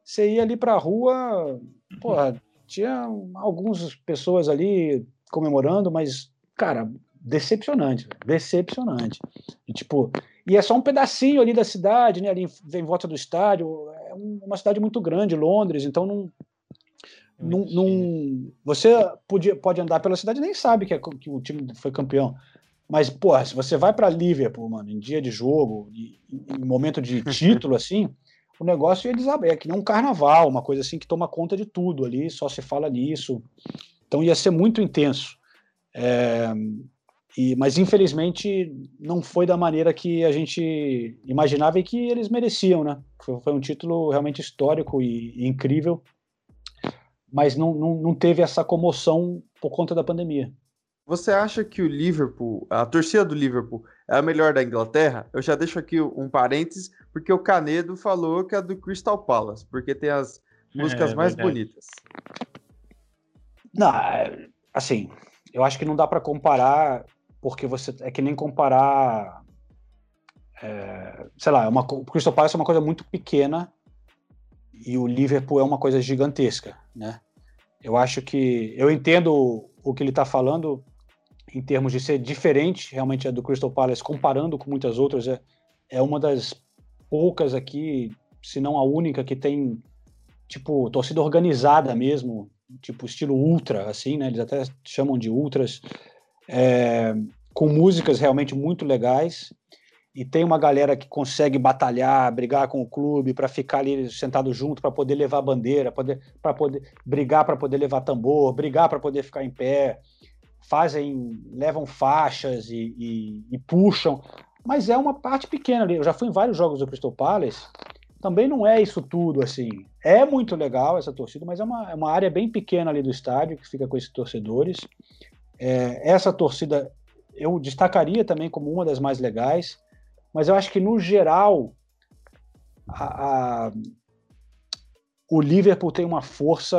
você ia ali pra rua, porra, tinha algumas pessoas ali comemorando, mas, cara, decepcionante, decepcionante. E, tipo, e é só um pedacinho ali da cidade, né, ali em, em volta do estádio. É uma cidade muito grande, Londres, então não, num, num, você podia, pode andar pela cidade e nem sabe que, é, que o time foi campeão. Mas, porra, se você vai para Liverpool, mano, em dia de jogo, em, em momento de título, assim, o negócio ia desabar. É que nem um carnaval, uma coisa assim que toma conta de tudo ali, só se fala nisso. Então ia ser muito intenso. É, E, mas infelizmente não foi da maneira que a gente imaginava e que eles mereciam, né? Foi, foi um título realmente histórico e, e incrível, mas não, não, não teve essa comoção por conta da pandemia. Você acha que o Liverpool, a torcida do Liverpool, é a melhor da Inglaterra? Eu já deixo aqui um parênteses, porque o Canedo falou que é do Crystal Palace, porque tem as músicas é, mais verdade. bonitas. Não, assim, eu acho que não dá para comparar, porque você é que nem comparar, é, sei lá, uma, o Crystal Palace é uma coisa muito pequena e o Liverpool é uma coisa gigantesca, né? Eu acho que eu entendo o que ele está falando em termos de ser diferente realmente é do Crystal Palace, comparando com muitas outras, é, é uma das poucas aqui, se não a única, que tem, tipo, torcida organizada mesmo, tipo, estilo ultra, assim, né? Eles até chamam de ultras, é, com músicas realmente muito legais. E tem uma galera que consegue batalhar, brigar com o clube para ficar ali sentado junto, para poder levar bandeira, para poder, brigar para poder levar tambor, brigar para poder ficar em pé fazem, levam faixas e, e, e, puxam, mas é uma parte pequena ali. Eu já fui em vários jogos do Crystal Palace, também não é isso tudo assim. É muito legal essa torcida, mas é uma, é uma área bem pequena ali do estádio que fica com esses torcedores. É, essa torcida eu destacaria também como uma das mais legais, mas eu acho que no geral a, a, o Liverpool tem uma força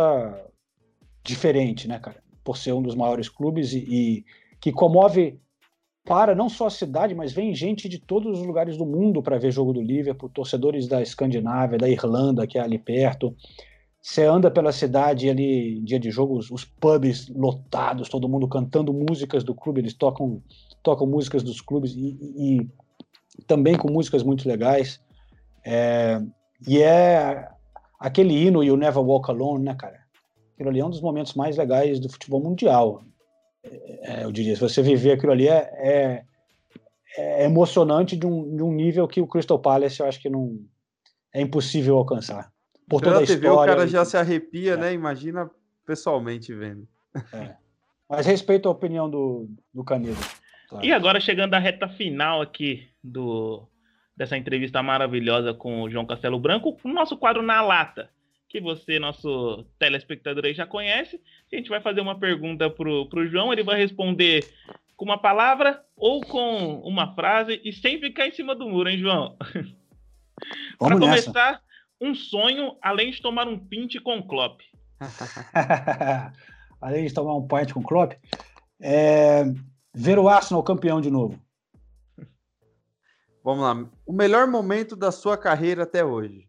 diferente, né, cara? Por ser um dos maiores clubes e, e que comove para não só a cidade, mas vem gente de todos os lugares do mundo para ver jogo do Liverpool, torcedores da Escandinávia, da Irlanda, que é ali perto. Você anda pela cidade ali, dia de jogos, os pubs lotados, todo mundo cantando músicas do clube, eles tocam, tocam músicas dos clubes e, e, e também com músicas muito legais. É, e é aquele hino You Never Walk Alone, né, cara? Aquilo ali é um dos momentos mais legais do futebol mundial. É, eu diria, se você viver aquilo ali é, é, é, emocionante de um, de um nível que o Crystal Palace eu acho que não é impossível alcançar. Por toda a TV, história. O cara já se arrepia, é. né? Imagina pessoalmente vendo. É. Mas respeito a opinião do, do Canedo. Claro. E agora chegando à reta final aqui do dessa entrevista maravilhosa com o João Castelo Branco, o nosso quadro na lata que você, nosso telespectador aí, já conhece. A gente vai fazer uma pergunta pro, pro João, ele vai responder com uma palavra ou com uma frase e sem ficar em cima do muro, hein, João? Para começar, um sonho além de tomar um pinte com Klopp. além de tomar um pinte com Klopp, é... ver o Arsenal campeão de novo. Vamos lá. O melhor momento da sua carreira até hoje.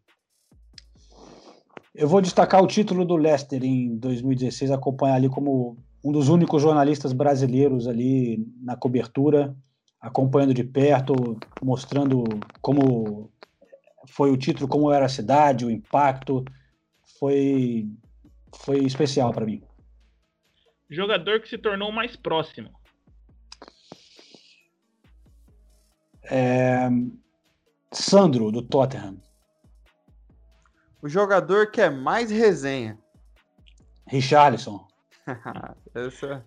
Eu vou destacar o título do Leicester em 2016, acompanhar ali como um dos únicos jornalistas brasileiros ali na cobertura, acompanhando de perto, mostrando como foi o título, como era a cidade, o impacto. Foi, foi especial para mim. Jogador que se tornou mais próximo. É... Sandro, do Tottenham. O jogador que é mais resenha. Richarlison. Essa...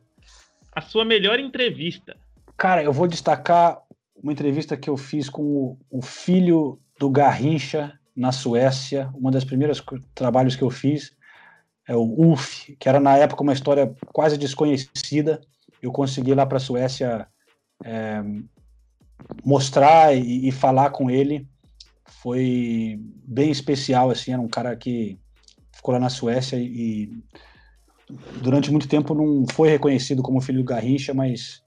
A sua melhor entrevista. Cara, eu vou destacar uma entrevista que eu fiz com o, o filho do Garrincha na Suécia. Uma das primeiras trabalhos que eu fiz é o Ulf, que era na época uma história quase desconhecida. Eu consegui lá para a Suécia é, mostrar e, e, falar com ele foi bem especial, assim, era um cara que ficou lá na Suécia e, durante muito tempo não foi reconhecido como filho do Garrincha, mas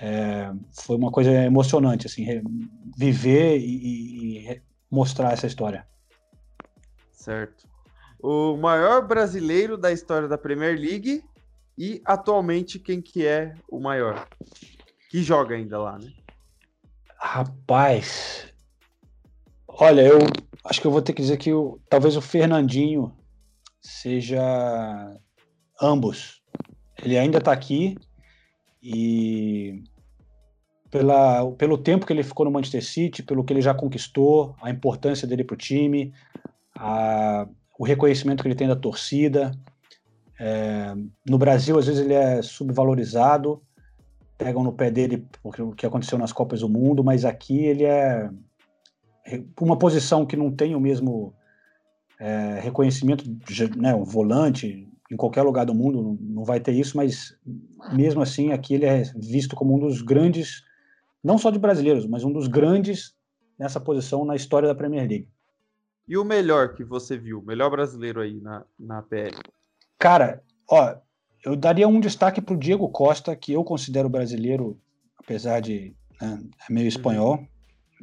é, foi uma coisa emocionante, assim, viver e, e mostrar essa história. Certo. O maior brasileiro da história da Premier League e atualmente quem que é o maior? Que joga ainda lá, né? Rapaz, Olha, eu acho que eu vou ter que dizer que o, talvez o Fernandinho seja ambos. Ele ainda está aqui e pela, pelo tempo que ele ficou no Manchester City, pelo que ele já conquistou, a importância dele para o time, a, o reconhecimento que ele tem da torcida. É, no Brasil, às vezes, ele é subvalorizado, pegam no pé dele o que aconteceu nas Copas do Mundo, mas aqui ele é uma posição que não tem o mesmo é, reconhecimento, né, um volante em qualquer lugar do mundo não vai ter isso, mas mesmo assim aqui ele é visto como um dos grandes, não só de brasileiros, mas um dos grandes nessa posição na história da Premier League. E o melhor que você viu, o melhor brasileiro aí na, na PL? Cara, ó, eu daria um destaque para o Diego Costa, que eu considero brasileiro, apesar de né, é meio espanhol. Uhum.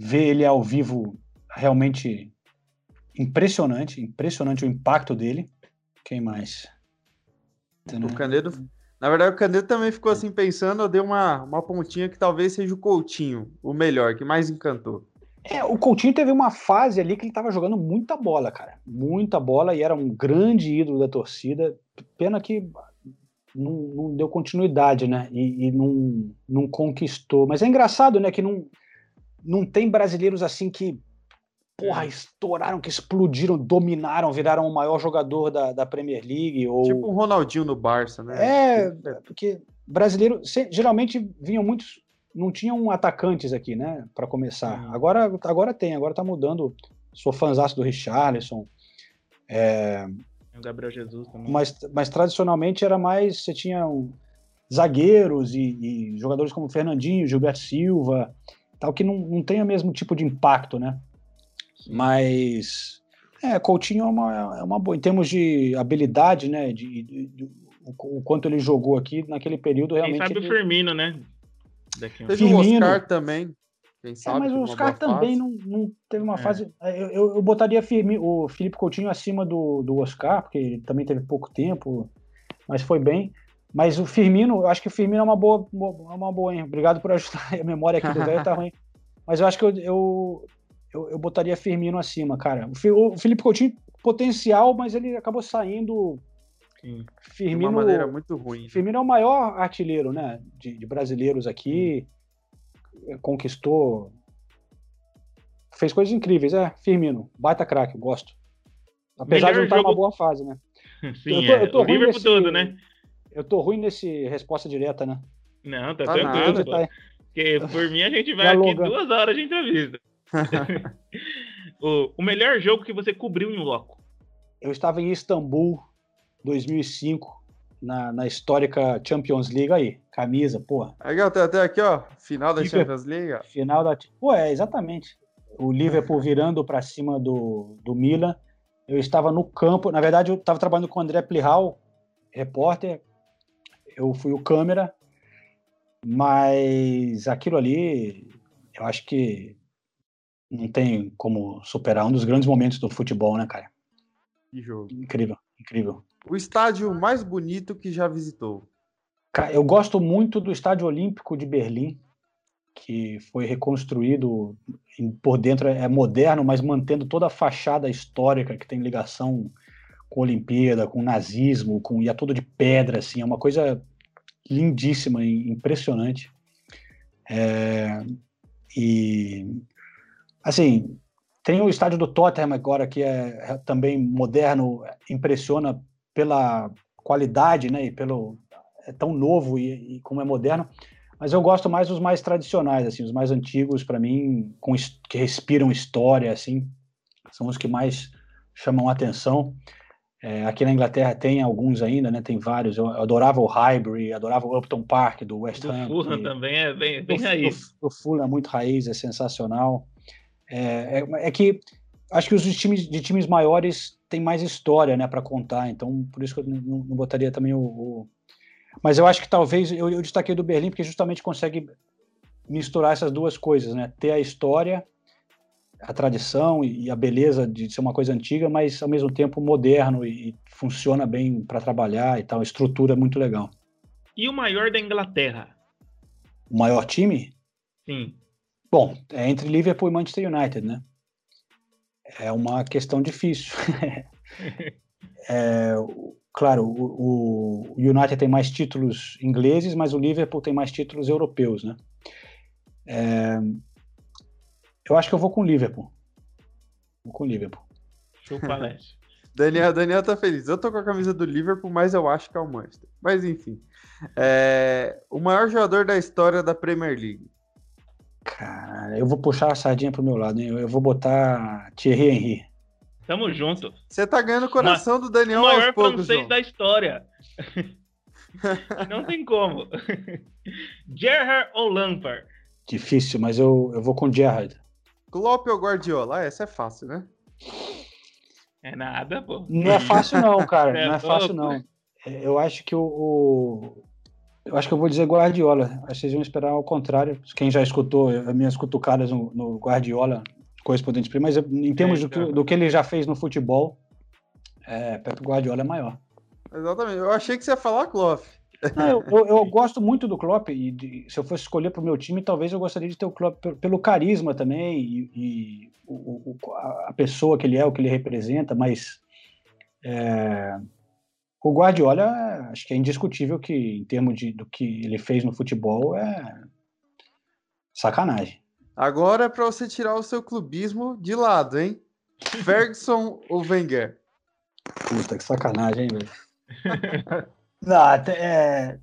Ver ele ao vivo realmente impressionante, impressionante o impacto dele. Quem mais? O Canedo, na verdade, o Canedo também ficou assim pensando, eu dei uma, uma pontinha que talvez seja o Coutinho, o melhor, que mais encantou. É, o Coutinho teve uma fase ali que ele estava jogando muita bola, cara. Muita bola e era um grande ídolo da torcida. Pena que não, não deu continuidade, né? E, e, não, não conquistou. Mas é engraçado, né? Que não, não tem brasileiros assim que porra, estouraram, que explodiram, dominaram, viraram o maior jogador da, da Premier League. Ou... Tipo o Ronaldinho no Barça, né? É, porque brasileiro geralmente vinham muitos não tinham atacantes aqui, né, para começar. Uhum. Agora, agora tem, agora tá mudando. Sou fãzaço do Richarlison. É... O Gabriel Jesus também. Mas, mas tradicionalmente era mais. Você tinha um, zagueiros e, e, jogadores como Fernandinho, Gilberto Silva, tal, que não, não tem o mesmo tipo de impacto, né? Mas. É, Coutinho é uma, é uma boa. Em termos de habilidade, né? De, de, de o, o, quanto ele jogou aqui naquele período, realmente. Quem sabe ele... o Firmino, né? Daqui Teve o Oscar também. Quem sabe, é, mas o Oscar também não, não, teve uma é. fase. É, eu, eu, eu botaria o Felipe Coutinho acima do, do Oscar, porque ele também teve pouco tempo, mas foi bem. Mas o Firmino, eu acho que o Firmino é uma boa, é uma boa, hein? Obrigado por ajudar. A memória aqui do velho tá ruim. Mas eu acho que eu, eu, eu, eu botaria Firmino acima, cara. O, o Felipe Coutinho, potencial, mas ele acabou saindo Sim. Firmino, de uma maneira muito ruim. Firmino é o maior artilheiro, né, de, de brasileiros aqui. Hum. Conquistou. Fez coisas incríveis, é. Firmino, baita craque, gosto. Apesar Melhor de não estar jogo... numa boa fase, né? Sim, eu tô, eu tô é. ruim nesse, todo, né? Eu tô ruim nesse resposta direta, né? Não, tá, tá tranquilo. Tá... Porque por mim a gente vai aqui duas horas de entrevista. o, o melhor jogo que você cobriu em loco? Eu estava em Istambul 2005, na, na histórica Champions League aí. Camisa, porra. Legal, até, até aqui, ó. Final da Liverpool, Champions League. Final da. Pô, é, exatamente. O Liverpool virando para cima do, do Milan. Eu estava no campo. Na verdade, eu estava trabalhando com o André Plihal, repórter. Eu fui o câmera. Mas aquilo ali, eu acho que não tem como superar um dos grandes momentos do futebol, né, cara? Que jogo. Incrível, incrível. O estádio mais bonito que já visitou? Eu gosto muito do Estádio Olímpico de Berlim, que foi reconstruído por dentro, é moderno, mas mantendo toda a fachada histórica que tem ligação com a Olimpíada, com o nazismo, com, e é tudo de pedra, assim, é uma coisa lindíssima impressionante. É, e, assim, tem o estádio do Tottenham agora, que é também moderno, impressiona pela qualidade, né, e pelo é tão novo e, e, como é moderno, mas eu gosto mais dos mais tradicionais, assim, os mais antigos para mim, com, que respiram história, assim, são os que mais chamam atenção. É, aqui na Inglaterra tem alguns ainda, né? Tem vários. Eu adorava o Highbury, adorava o Upton Park do West Ham. O Fulham também é bem, bem raiz. O, o Fulham é muito raiz, é sensacional. É, é, é que acho que os times de times maiores têm mais história, né, para contar. Então, por isso que eu não, não botaria também o, o, Mas eu acho que talvez eu, eu destaquei do Berlim porque justamente consegue misturar essas duas coisas, né? Ter a história, a tradição e a beleza de ser uma coisa antiga, mas ao mesmo tempo moderno e, funciona bem para trabalhar e tal. A estrutura é muito legal. E o maior da Inglaterra? O maior time? Sim. Bom, é entre Liverpool e Manchester United, né? é uma questão difícil. é, claro, o, o, United tem mais títulos ingleses, mas o Liverpool tem mais títulos europeus, né? É, eu acho que eu vou com o Liverpool. Vou com o Liverpool. Chupa, Daniel, Daniel tá feliz. Eu tô com a camisa do Liverpool, mas eu acho que é o Manchester. Mas enfim. É... O maior jogador da história da Premier League. Cara, eu vou puxar a sardinha pro meu lado, hein? Eu vou botar Thierry Henry. Tamo junto. Você tá ganhando o coração do Daniel O maior aos poucos, francês João. da história. Não tem como. Gerrard ou Lampard? Difícil, mas eu, eu vou com Gerrard. Klopp ou Guardiola? Ah, essa é fácil, né? É nada, pô. Não é fácil não, cara. É não é fácil não. É, Eu acho que o, o- eu acho que eu vou dizer Guardiola. Acho que vocês vão esperar ao contrário. Quem já escutou as minhas cutucadas no, no Guardiola, correspondente primo, mas em termos do, que, então. do que ele já fez no futebol, é, Pep Guardiola é maior. Exatamente. Eu achei que você ia falar Klopp. Não, eu, eu- eu gosto muito do Klopp e de- se eu fosse escolher para o meu time, talvez eu gostaria de ter o Klopp pelo, carisma também e, e o- o- a pessoa que ele é, o que ele representa, mas é, o Guardiola, acho que é indiscutível que em termos de, do que ele fez no futebol é sacanagem. Agora é pra você tirar o seu clubismo de lado, hein? Ferguson ou Wenger? Puta, que sacanagem, hein, velho? Não, é,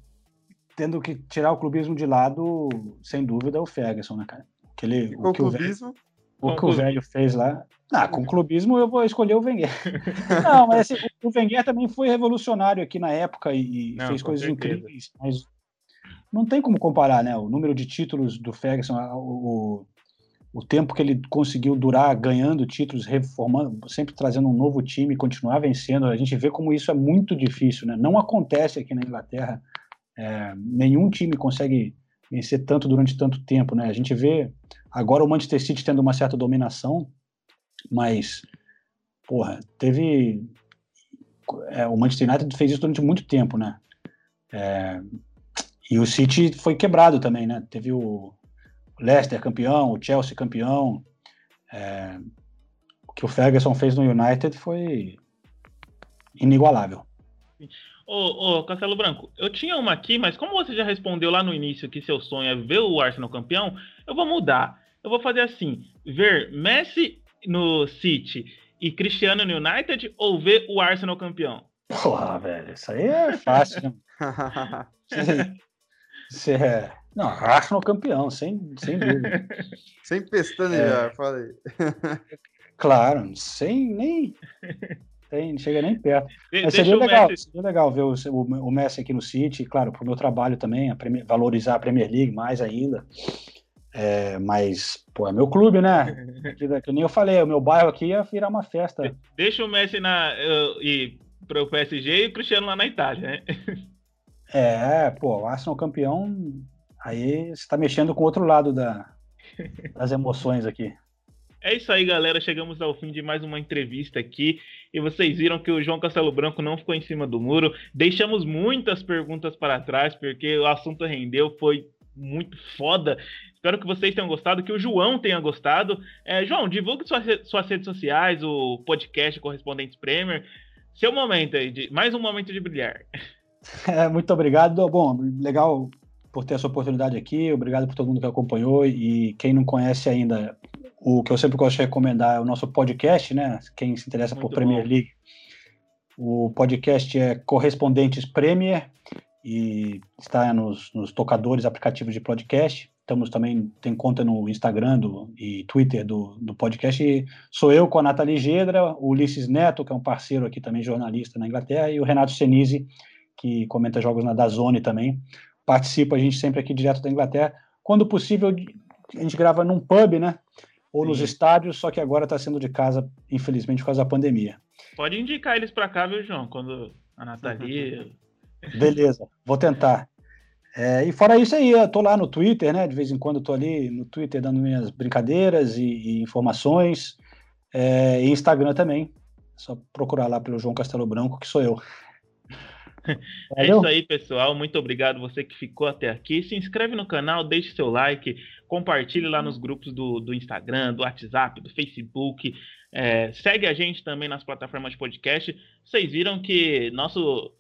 tendo que tirar o clubismo de lado, sem dúvida, é o Ferguson, né, cara? Que ele, Com o que o velho- clubismo? O Com que o clubismo. velho fez lá. Ah, com clubismo eu vou escolher o Wenger. Não, mas assim, o Wenger também foi revolucionário aqui na época e, e Não, fez coisas certeza. incríveis. Mas não tem como comparar, né? O número de títulos do Ferguson, o, o tempo que ele conseguiu durar ganhando títulos, reformando, sempre trazendo um novo time, continuar vencendo. A gente vê como isso é muito difícil, né? Não acontece aqui na Inglaterra. É, nenhum time consegue vencer tanto durante tanto tempo, né? A gente vê agora o Manchester City tendo uma certa dominação, mas, porra, teve. é, o Manchester United fez isso durante muito tempo, né? É, e o City foi quebrado também, né? Teve o Leicester campeão, o Chelsea campeão. É, o que o Ferguson fez no United foi inigualável. Ô, ô, Castelo Branco, eu tinha uma aqui, mas como você já respondeu lá no início que seu sonho é ver o Arsenal campeão, eu vou mudar. Eu vou fazer assim: ver Messi no City e Cristiano no United ou ver o Arsenal campeão? Porra, velho, isso aí é fácil? Você é. Não, Arsenal campeão, sem, sem dúvida. Sem pestanejar, falei. Claro, sem nem. Sem, não chega nem perto. De- Mas seria o legal, Messi. seria legal ver o, o, o Messi aqui no City, claro, pro meu trabalho também, a Premier- valorizar a Premier League mais ainda. É, mas, pô, é meu clube, né? Que, que nem eu falei, o meu bairro aqui ia virar uma festa. Deixa o Messi na, uh, e pro PSG e o Cristiano lá na Itália, né? É, pô, o Arsenal campeão, aí você tá mexendo com o outro lado da, das emoções aqui. É isso aí, galera. Chegamos ao fim de mais uma entrevista aqui. E vocês viram que o João Castelo Branco não ficou em cima do muro. Deixamos muitas perguntas para trás, porque o assunto rendeu, foi muito foda. Espero que vocês tenham gostado, que o João tenha gostado. É, João, divulgue suas, suas redes sociais, o podcast Correspondentes Premier. Seu momento aí, de, mais um momento de brilhar. É, muito obrigado. Bom, legal por ter essa oportunidade aqui. Obrigado por todo mundo que acompanhou. E quem não conhece ainda, o que eu sempre gosto de recomendar é o nosso podcast, né? Quem se interessa por Muito Premier bom. League. O podcast é Correspondentes Premier e está nos, nos tocadores, aplicativos de podcast. Estamos também, tem conta no Instagram do, e Twitter do, do podcast. E sou eu com a Nathalie Gedra, o Ulisses Neto, que é um parceiro aqui também, jornalista na Inglaterra, e o Renato Senise, que comenta jogos na Dazone também. Participa a gente sempre aqui direto da Inglaterra. Quando possível, a gente grava num pub, né? Ou nos Sim. estádios, só que agora está sendo de casa, infelizmente, por causa da pandemia. Pode indicar eles para cá, viu, João? Quando a Nathalie. Beleza, vou tentar. É, e fora isso aí, eu tô lá no Twitter, né? De vez em quando eu tô ali no Twitter dando minhas brincadeiras e, e informações. É, e Instagram também. É só procurar lá pelo João Castelo Branco, que sou eu. É isso aí, pessoal. Muito obrigado você que ficou até aqui. Se inscreve no canal, deixe seu like, compartilhe lá nos grupos do, do Instagram, do WhatsApp, do Facebook. É, segue a gente também nas plataformas de podcast. Vocês viram que nosso,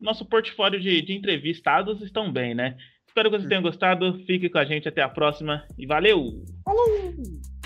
nosso portfólio de, de entrevistados estão bem, né? Espero que vocês tenham gostado. Fique com a gente até a próxima e valeu! Falou!